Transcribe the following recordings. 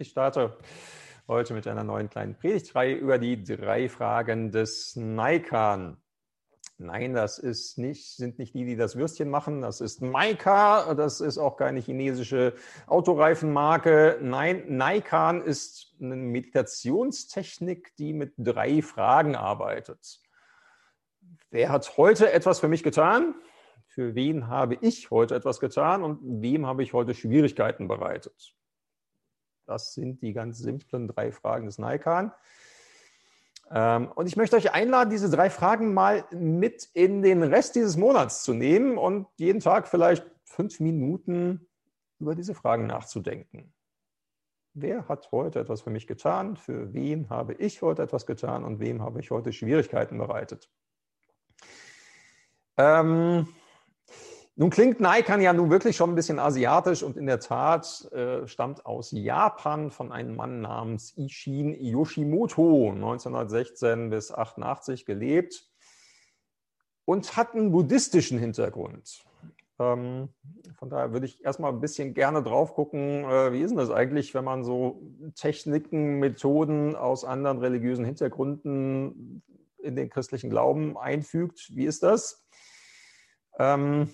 Ich starte heute mit einer neuen kleinen Predigtreihe über die drei Fragen des Naikan. Nein, das ist nicht, sind nicht die, die das Würstchen machen. Das ist Maika. Das ist auch keine chinesische Autoreifenmarke. Nein, Naikan ist eine Meditationstechnik, die mit drei Fragen arbeitet. Wer hat heute etwas für mich getan? Für wen habe ich heute etwas getan und wem habe ich heute Schwierigkeiten bereitet? Das sind die ganz simplen drei Fragen des Naikan. Ähm, und ich möchte euch einladen, diese drei Fragen mal mit in den Rest dieses Monats zu nehmen und jeden Tag vielleicht fünf Minuten über diese Fragen nachzudenken. Wer hat heute etwas für mich getan? Für wen habe ich heute etwas getan? Und wem habe ich heute Schwierigkeiten bereitet? Ähm, nun klingt Naikan ja nun wirklich schon ein bisschen asiatisch und in der Tat äh, stammt aus Japan von einem Mann namens Ishin Yoshimoto, 1916 bis 88 gelebt und hat einen buddhistischen Hintergrund. Ähm, von daher würde ich erstmal ein bisschen gerne drauf gucken, äh, wie ist denn das eigentlich, wenn man so Techniken, Methoden aus anderen religiösen Hintergründen in den christlichen Glauben einfügt. Wie ist das? Ähm,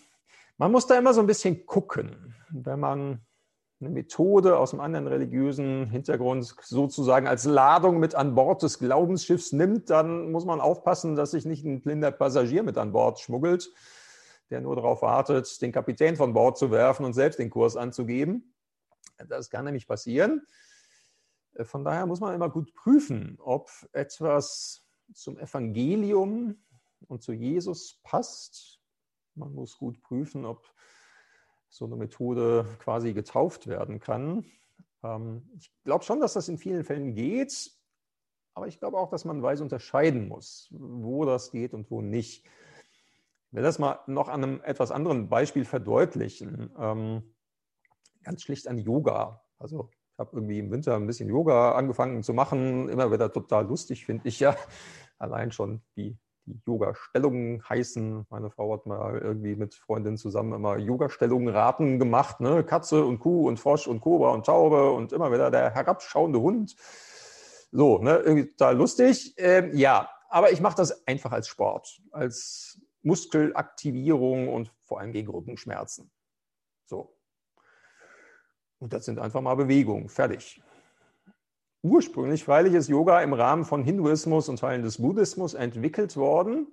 man muss da immer so ein bisschen gucken, wenn man eine Methode aus einem anderen religiösen Hintergrund sozusagen als Ladung mit an Bord des Glaubensschiffs nimmt, dann muss man aufpassen, dass sich nicht ein blinder Passagier mit an Bord schmuggelt, der nur darauf wartet, den Kapitän von Bord zu werfen und selbst den Kurs anzugeben. Das kann nämlich passieren. Von daher muss man immer gut prüfen, ob etwas zum Evangelium und zu Jesus passt man muss gut prüfen, ob so eine Methode quasi getauft werden kann. Ähm, ich glaube schon, dass das in vielen Fällen geht, aber ich glaube auch, dass man weise unterscheiden muss, wo das geht und wo nicht. Ich will das mal noch an einem etwas anderen Beispiel verdeutlichen. Ähm, ganz schlicht an Yoga. Also ich habe irgendwie im Winter ein bisschen Yoga angefangen zu machen. Immer wieder total lustig, finde ich ja. Allein schon die die Yoga-Stellungen heißen. Meine Frau hat mal irgendwie mit Freundinnen zusammen immer Yoga-Stellungen raten gemacht. Ne? Katze und Kuh und Frosch und Kobra und Taube und immer wieder der herabschauende Hund. So, ne? irgendwie total lustig. Ähm, ja, aber ich mache das einfach als Sport, als Muskelaktivierung und vor allem gegen Rückenschmerzen. So. Und das sind einfach mal Bewegungen. Fertig. Ursprünglich freilich ist Yoga im Rahmen von Hinduismus und Teilen des Buddhismus entwickelt worden.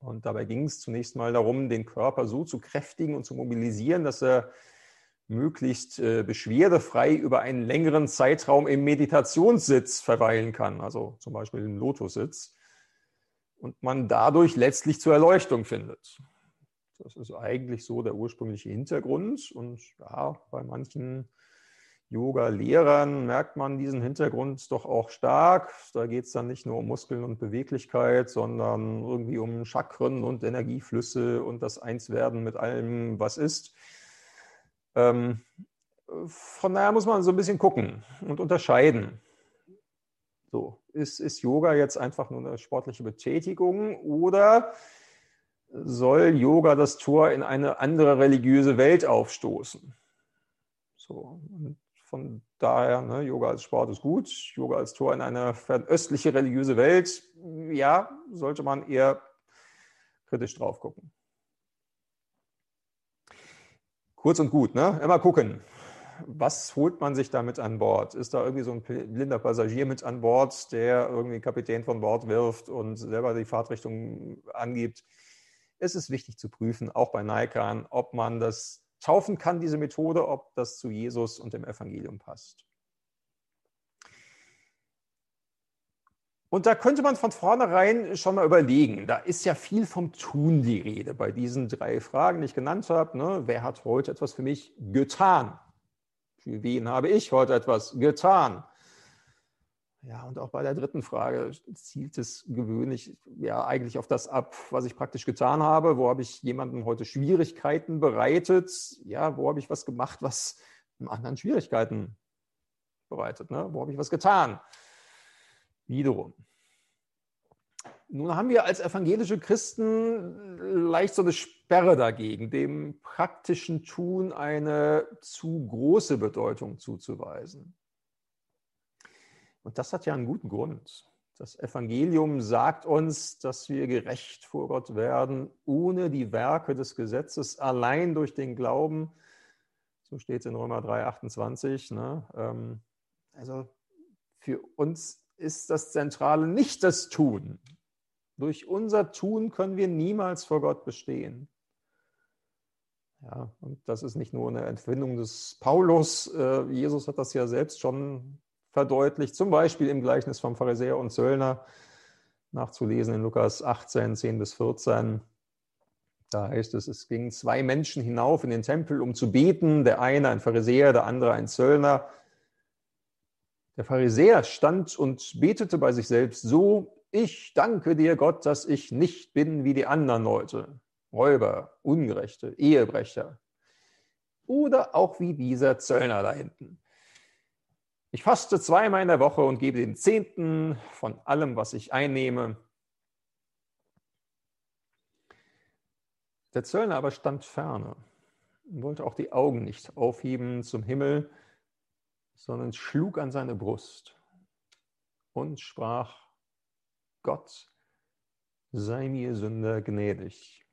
Und dabei ging es zunächst mal darum, den Körper so zu kräftigen und zu mobilisieren, dass er möglichst äh, beschwerdefrei über einen längeren Zeitraum im Meditationssitz verweilen kann, also zum Beispiel im Lotussitz, und man dadurch letztlich zur Erleuchtung findet. Das ist eigentlich so der ursprüngliche Hintergrund. Und ja, bei manchen Yoga-Lehrern merkt man diesen Hintergrund doch auch stark. Da geht es dann nicht nur um Muskeln und Beweglichkeit, sondern irgendwie um Chakren und Energieflüsse und das Einswerden mit allem, was ist. Ähm, von daher muss man so ein bisschen gucken und unterscheiden. So, ist, ist Yoga jetzt einfach nur eine sportliche Betätigung oder soll Yoga das Tor in eine andere religiöse Welt aufstoßen? So, und von daher, ne, Yoga als Sport ist gut, Yoga als Tor in eine fernöstliche religiöse Welt, ja, sollte man eher kritisch drauf gucken. Kurz und gut, ne? immer gucken. Was holt man sich damit an Bord? Ist da irgendwie so ein blinder Passagier mit an Bord, der irgendwie Kapitän von Bord wirft und selber die Fahrtrichtung angibt? Es ist wichtig zu prüfen, auch bei Naikan, ob man das taufen kann, diese Methode, ob das zu Jesus und dem Evangelium passt. Und da könnte man von vornherein schon mal überlegen, da ist ja viel vom Tun die Rede bei diesen drei Fragen, die ich genannt habe. Ne? Wer hat heute etwas für mich getan? Für wen habe ich heute etwas getan? Ja, und auch bei der dritten Frage zielt es gewöhnlich ja eigentlich auf das ab, was ich praktisch getan habe. Wo habe ich jemandem heute Schwierigkeiten bereitet? Ja, wo habe ich was gemacht, was einem anderen Schwierigkeiten bereitet? Ne? Wo habe ich was getan? Wiederum. Nun haben wir als evangelische Christen leicht so eine Sperre dagegen, dem praktischen Tun eine zu große Bedeutung zuzuweisen. Und das hat ja einen guten Grund. Das Evangelium sagt uns, dass wir gerecht vor Gott werden, ohne die Werke des Gesetzes, allein durch den Glauben. So steht es in Römer 3, 28. Ne? Ähm, also für uns ist das Zentrale nicht das Tun. Durch unser Tun können wir niemals vor Gott bestehen. Ja, und das ist nicht nur eine Entwindung des Paulus. Äh, Jesus hat das ja selbst schon verdeutlicht, zum Beispiel im Gleichnis vom Pharisäer und Zöllner, nachzulesen in Lukas 18, 10 bis 14. Da heißt es, es gingen zwei Menschen hinauf in den Tempel, um zu beten, der eine ein Pharisäer, der andere ein Zöllner. Der Pharisäer stand und betete bei sich selbst so, ich danke dir Gott, dass ich nicht bin wie die anderen Leute, Räuber, Ungerechte, Ehebrecher oder auch wie dieser Zöllner da hinten. Ich faste zweimal in der Woche und gebe den Zehnten von allem, was ich einnehme. Der Zöllner aber stand ferne und wollte auch die Augen nicht aufheben zum Himmel, sondern schlug an seine Brust und sprach, Gott sei mir Sünder gnädig.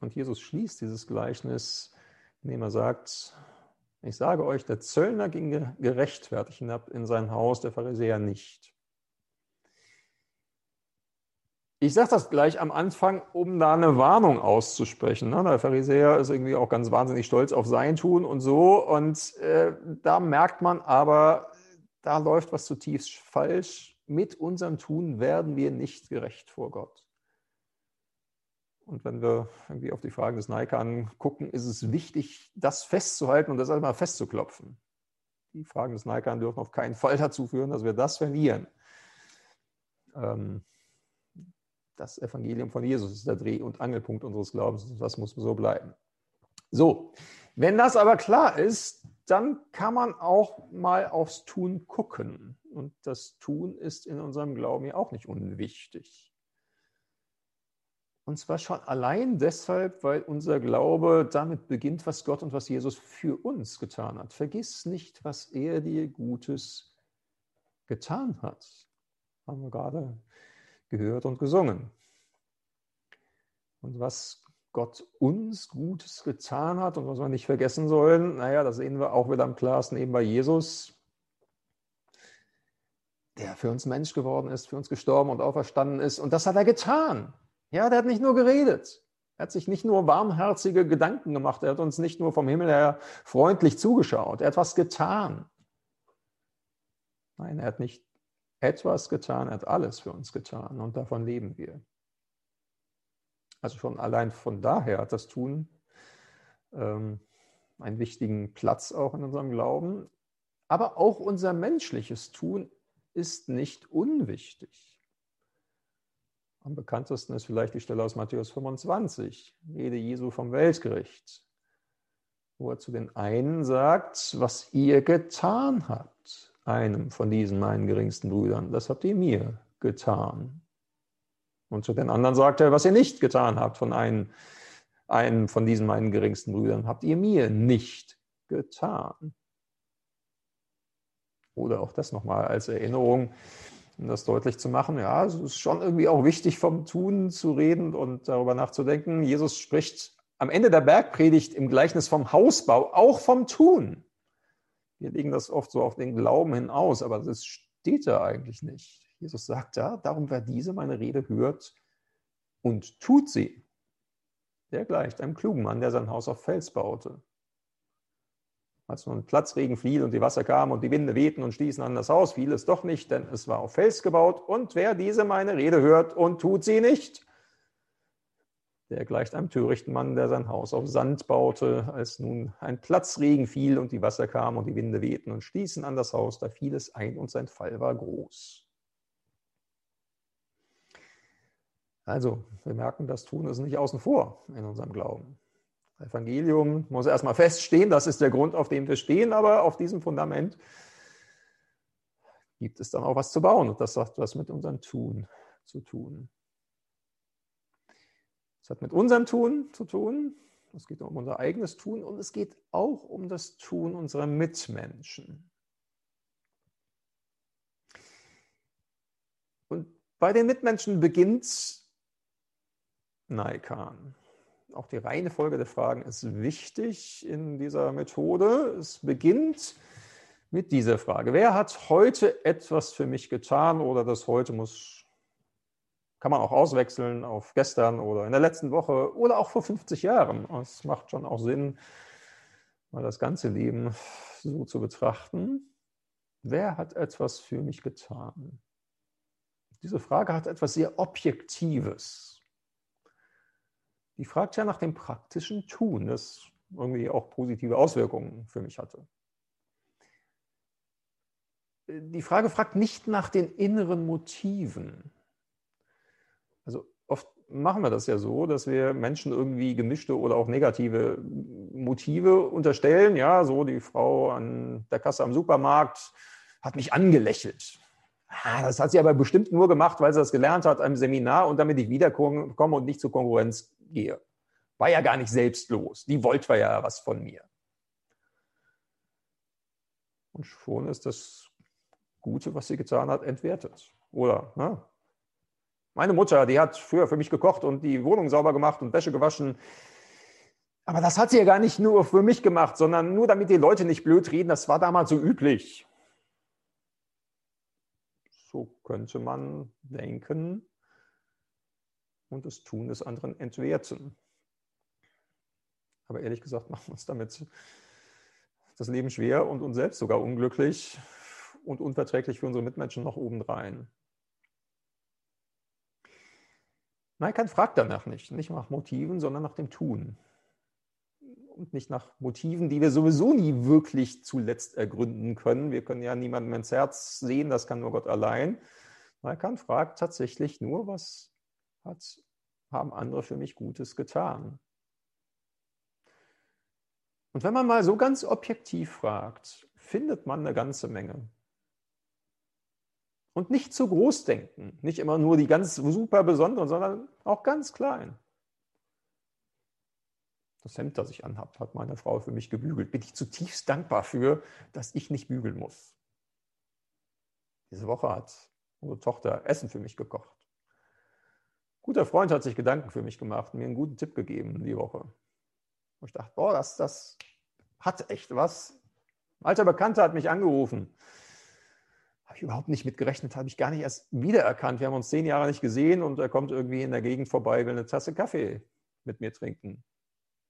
Und Jesus schließt dieses Gleichnis, indem er sagt, ich sage euch, der Zöllner ging gerechtfertigt hinab in sein Haus, der Pharisäer nicht. Ich sage das gleich am Anfang, um da eine Warnung auszusprechen. Ne? Der Pharisäer ist irgendwie auch ganz wahnsinnig stolz auf sein Tun und so. Und äh, da merkt man aber, da läuft was zutiefst falsch. Mit unserem Tun werden wir nicht gerecht vor Gott. Und wenn wir irgendwie auf die Fragen des Nike angucken, ist es wichtig, das festzuhalten und das einmal festzuklopfen. Die Fragen des Nike dürfen auf keinen Fall dazu führen, dass wir das verlieren. Ähm, das Evangelium von Jesus ist der Dreh- und Angelpunkt unseres Glaubens und das muss so bleiben. So, wenn das aber klar ist, dann kann man auch mal aufs Tun gucken. Und das Tun ist in unserem Glauben ja auch nicht unwichtig. Und zwar schon allein deshalb, weil unser Glaube damit beginnt, was Gott und was Jesus für uns getan hat. Vergiss nicht, was er dir Gutes getan hat. Haben wir gerade gehört und gesungen. Und was Gott uns Gutes getan hat und was wir nicht vergessen sollen, naja, das sehen wir auch wieder am klarsten eben bei Jesus, der für uns Mensch geworden ist, für uns gestorben und auferstanden ist. Und das hat er getan. Ja, der hat nicht nur geredet. Er hat sich nicht nur warmherzige Gedanken gemacht. Er hat uns nicht nur vom Himmel her freundlich zugeschaut. Er hat was getan. Nein, er hat nicht etwas getan, er hat alles für uns getan und davon leben wir. Also schon allein von daher hat das Tun ähm, einen wichtigen Platz auch in unserem Glauben. Aber auch unser menschliches Tun ist nicht unwichtig. Am bekanntesten ist vielleicht die Stelle aus Matthäus 25, Rede Jesu vom Weltgericht, wo er zu den einen sagt, was ihr getan habt, einem von diesen meinen geringsten Brüdern, das habt ihr mir getan. Und zu den anderen sagt er, was ihr nicht getan habt von einem, einem von diesen meinen geringsten Brüdern, habt ihr mir nicht getan. Oder auch das nochmal als Erinnerung um das deutlich zu machen. Ja, es ist schon irgendwie auch wichtig, vom Tun zu reden und darüber nachzudenken. Jesus spricht am Ende der Bergpredigt im Gleichnis vom Hausbau auch vom Tun. Wir legen das oft so auf den Glauben hinaus, aber das steht da eigentlich nicht. Jesus sagt ja, darum wer diese meine Rede hört und tut sie, der gleicht einem klugen Mann, der sein Haus auf Fels baute. Als nun Platzregen fiel und die Wasser kamen und die Winde wehten und stießen an das Haus, fiel es doch nicht, denn es war auf Fels gebaut. Und wer diese meine Rede hört und tut sie nicht, der gleicht einem törichten Mann, der sein Haus auf Sand baute. Als nun ein Platzregen fiel und die Wasser kamen und die Winde wehten und stießen an das Haus, da fiel es ein und sein Fall war groß. Also, wir merken, das Tun ist nicht außen vor in unserem Glauben. Evangelium muss erstmal feststehen, das ist der Grund, auf dem wir stehen, aber auf diesem Fundament gibt es dann auch was zu bauen und das hat was mit unserem Tun zu tun. Es hat mit unserem Tun zu tun, es geht um unser eigenes Tun und es geht auch um das Tun unserer Mitmenschen. Und bei den Mitmenschen beginnt Naikan. Auch die Reihenfolge der Fragen ist wichtig in dieser Methode. Es beginnt mit dieser Frage. Wer hat heute etwas für mich getan oder das heute muss, kann man auch auswechseln auf gestern oder in der letzten Woche oder auch vor 50 Jahren. Es macht schon auch Sinn, mal das ganze Leben so zu betrachten. Wer hat etwas für mich getan? Diese Frage hat etwas sehr Objektives. Die fragt ja nach dem praktischen Tun, das irgendwie auch positive Auswirkungen für mich hatte. Die Frage fragt nicht nach den inneren Motiven. Also oft machen wir das ja so, dass wir Menschen irgendwie gemischte oder auch negative Motive unterstellen. Ja, so die Frau an der Kasse am Supermarkt hat mich angelächelt. Ah, das hat sie aber bestimmt nur gemacht, weil sie das gelernt hat am Seminar und damit ich wiederkomme und nicht zur Konkurrenz gehe. War ja gar nicht selbstlos. Die wollte ja was von mir. Und schon ist das Gute, was sie getan hat, entwertet. Oder? Ne? Meine Mutter, die hat früher für mich gekocht und die Wohnung sauber gemacht und Wäsche gewaschen. Aber das hat sie ja gar nicht nur für mich gemacht, sondern nur damit die Leute nicht blöd reden. Das war damals so üblich. So könnte man denken und das Tun des anderen entwerten. Aber ehrlich gesagt machen wir uns damit das Leben schwer und uns selbst sogar unglücklich und unverträglich für unsere Mitmenschen noch obendrein. Nein, kein fragt danach nicht. Nicht nach Motiven, sondern nach dem Tun. Und nicht nach Motiven, die wir sowieso nie wirklich zuletzt ergründen können. Wir können ja niemandem ins Herz sehen, das kann nur Gott allein. Nein, Kant fragt tatsächlich nur, was hat, haben andere für mich Gutes getan? Und wenn man mal so ganz objektiv fragt, findet man eine ganze Menge. Und nicht zu groß denken, nicht immer nur die ganz super besonderen, sondern auch ganz klein. Das Hemd, das ich anhabe, hat meine Frau für mich gebügelt. Bin ich zutiefst dankbar für, dass ich nicht bügeln muss. Diese Woche hat unsere Tochter Essen für mich gekocht. Guter Freund hat sich Gedanken für mich gemacht und mir einen guten Tipp gegeben die Woche. Und ich dachte, boah, das, das hat echt was. Ein alter Bekannter hat mich angerufen habe ich überhaupt nicht mit gerechnet, habe ich gar nicht erst wiedererkannt. Wir haben uns zehn Jahre nicht gesehen und er kommt irgendwie in der Gegend vorbei, will eine Tasse Kaffee mit mir trinken.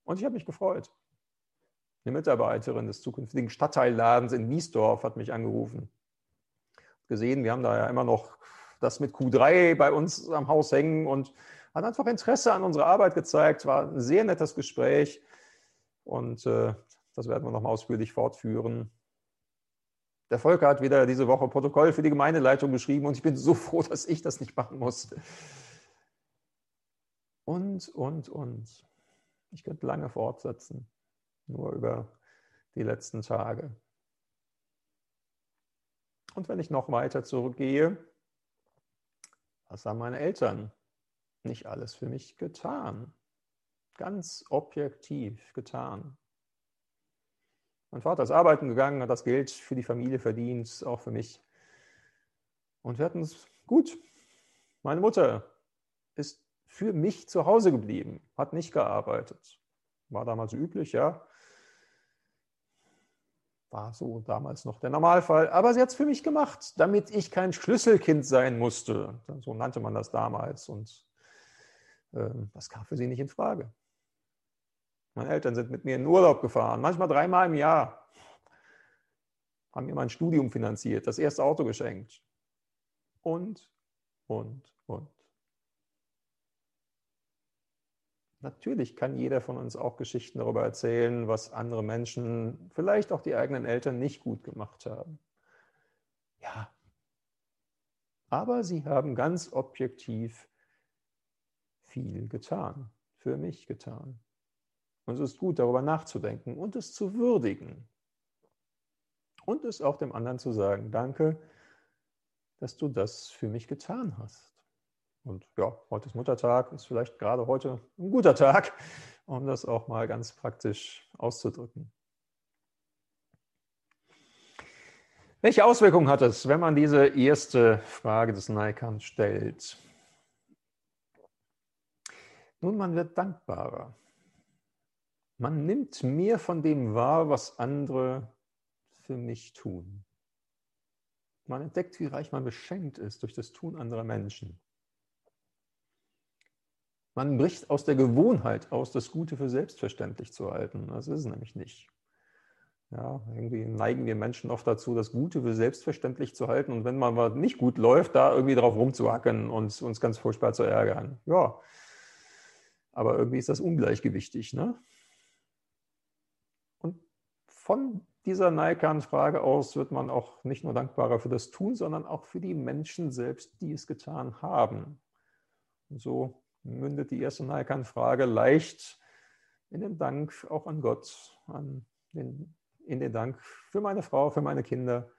Und ich habe mich gefreut. Eine Mitarbeiterin des zukünftigen Stadtteilladens in Wiesdorf hat mich angerufen. Gesehen, wir haben da ja immer noch das mit Q3 bei uns am Haus hängen und hat einfach Interesse an unserer Arbeit gezeigt. War ein sehr nettes Gespräch und äh, das werden wir nochmal ausführlich fortführen. Der Volker hat wieder diese Woche Protokoll für die Gemeindeleitung geschrieben und ich bin so froh, dass ich das nicht machen muss. Und, und, und. Ich könnte lange fortsetzen, nur über die letzten Tage. Und wenn ich noch weiter zurückgehe, was haben meine Eltern nicht alles für mich getan? Ganz objektiv getan. Mein Vater ist arbeiten gegangen, hat das Geld für die Familie verdient, auch für mich. Und wir hatten es gut. Meine Mutter ist für mich zu Hause geblieben, hat nicht gearbeitet. War damals üblich, ja. War so damals noch der Normalfall. Aber sie hat es für mich gemacht, damit ich kein Schlüsselkind sein musste. So nannte man das damals. Und äh, das kam für sie nicht in Frage. Meine Eltern sind mit mir in Urlaub gefahren, manchmal dreimal im Jahr. Haben mir mein Studium finanziert, das erste Auto geschenkt. Und, und, und. Natürlich kann jeder von uns auch Geschichten darüber erzählen, was andere Menschen, vielleicht auch die eigenen Eltern, nicht gut gemacht haben. Ja. Aber sie haben ganz objektiv viel getan, für mich getan. Und es ist gut, darüber nachzudenken und es zu würdigen. Und es auch dem anderen zu sagen, danke, dass du das für mich getan hast. Und ja, heute ist Muttertag, ist vielleicht gerade heute ein guter Tag, um das auch mal ganz praktisch auszudrücken. Welche Auswirkungen hat es, wenn man diese erste Frage des Naikan stellt? Nun, man wird dankbarer. Man nimmt mehr von dem wahr, was andere für mich tun. Man entdeckt, wie reich man beschenkt ist durch das Tun anderer Menschen. Man bricht aus der Gewohnheit aus, das Gute für selbstverständlich zu halten. Das ist es nämlich nicht. Ja, irgendwie neigen wir Menschen oft dazu, das Gute für selbstverständlich zu halten und wenn mal was nicht gut läuft, da irgendwie drauf rumzuhacken und uns ganz furchtbar zu ärgern. Ja, aber irgendwie ist das ungleichgewichtig. Ne? Und von dieser Naikan-Frage aus wird man auch nicht nur dankbarer für das Tun, sondern auch für die Menschen selbst, die es getan haben. Und so mündet die erste Naikan-Frage leicht in den Dank auch an Gott, an den in den Dank für meine Frau, für meine Kinder,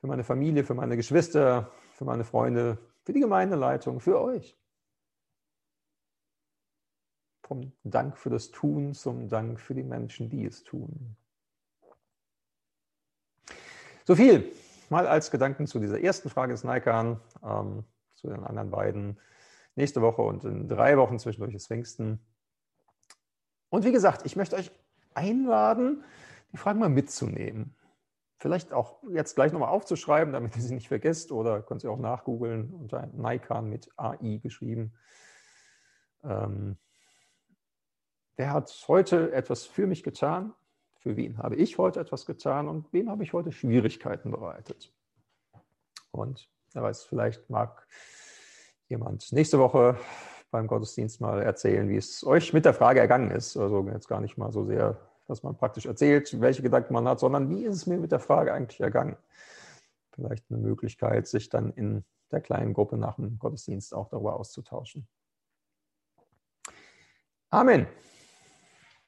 für meine Familie, für meine Geschwister, für meine Freunde, für die Gemeindeleitung, für euch. Vom Dank für das Tun zum Dank für die Menschen, die es tun. So viel mal als Gedanken zu dieser ersten Frage des Naikan, ähm, zu den anderen beiden nächste Woche und in drei Wochen zwischendurch ist Pfingsten. Und wie gesagt, ich möchte euch einladen, die Fragen mal mitzunehmen. Vielleicht auch jetzt gleich nochmal aufzuschreiben, damit ihr sie nicht vergesst, oder könnt ihr auch nachgoogeln unter Naikan mit AI geschrieben. Ähm, wer hat heute etwas für mich getan? Für wen habe ich heute etwas getan und wem habe ich heute Schwierigkeiten bereitet? Und wer weiß, vielleicht mag jemand nächste Woche beim Gottesdienst mal erzählen, wie es euch mit der Frage ergangen ist. Also jetzt gar nicht mal so sehr dass man praktisch erzählt, welche Gedanken man hat, sondern wie ist es mir mit der Frage eigentlich ergangen? Vielleicht eine Möglichkeit, sich dann in der kleinen Gruppe nach dem Gottesdienst auch darüber auszutauschen. Amen.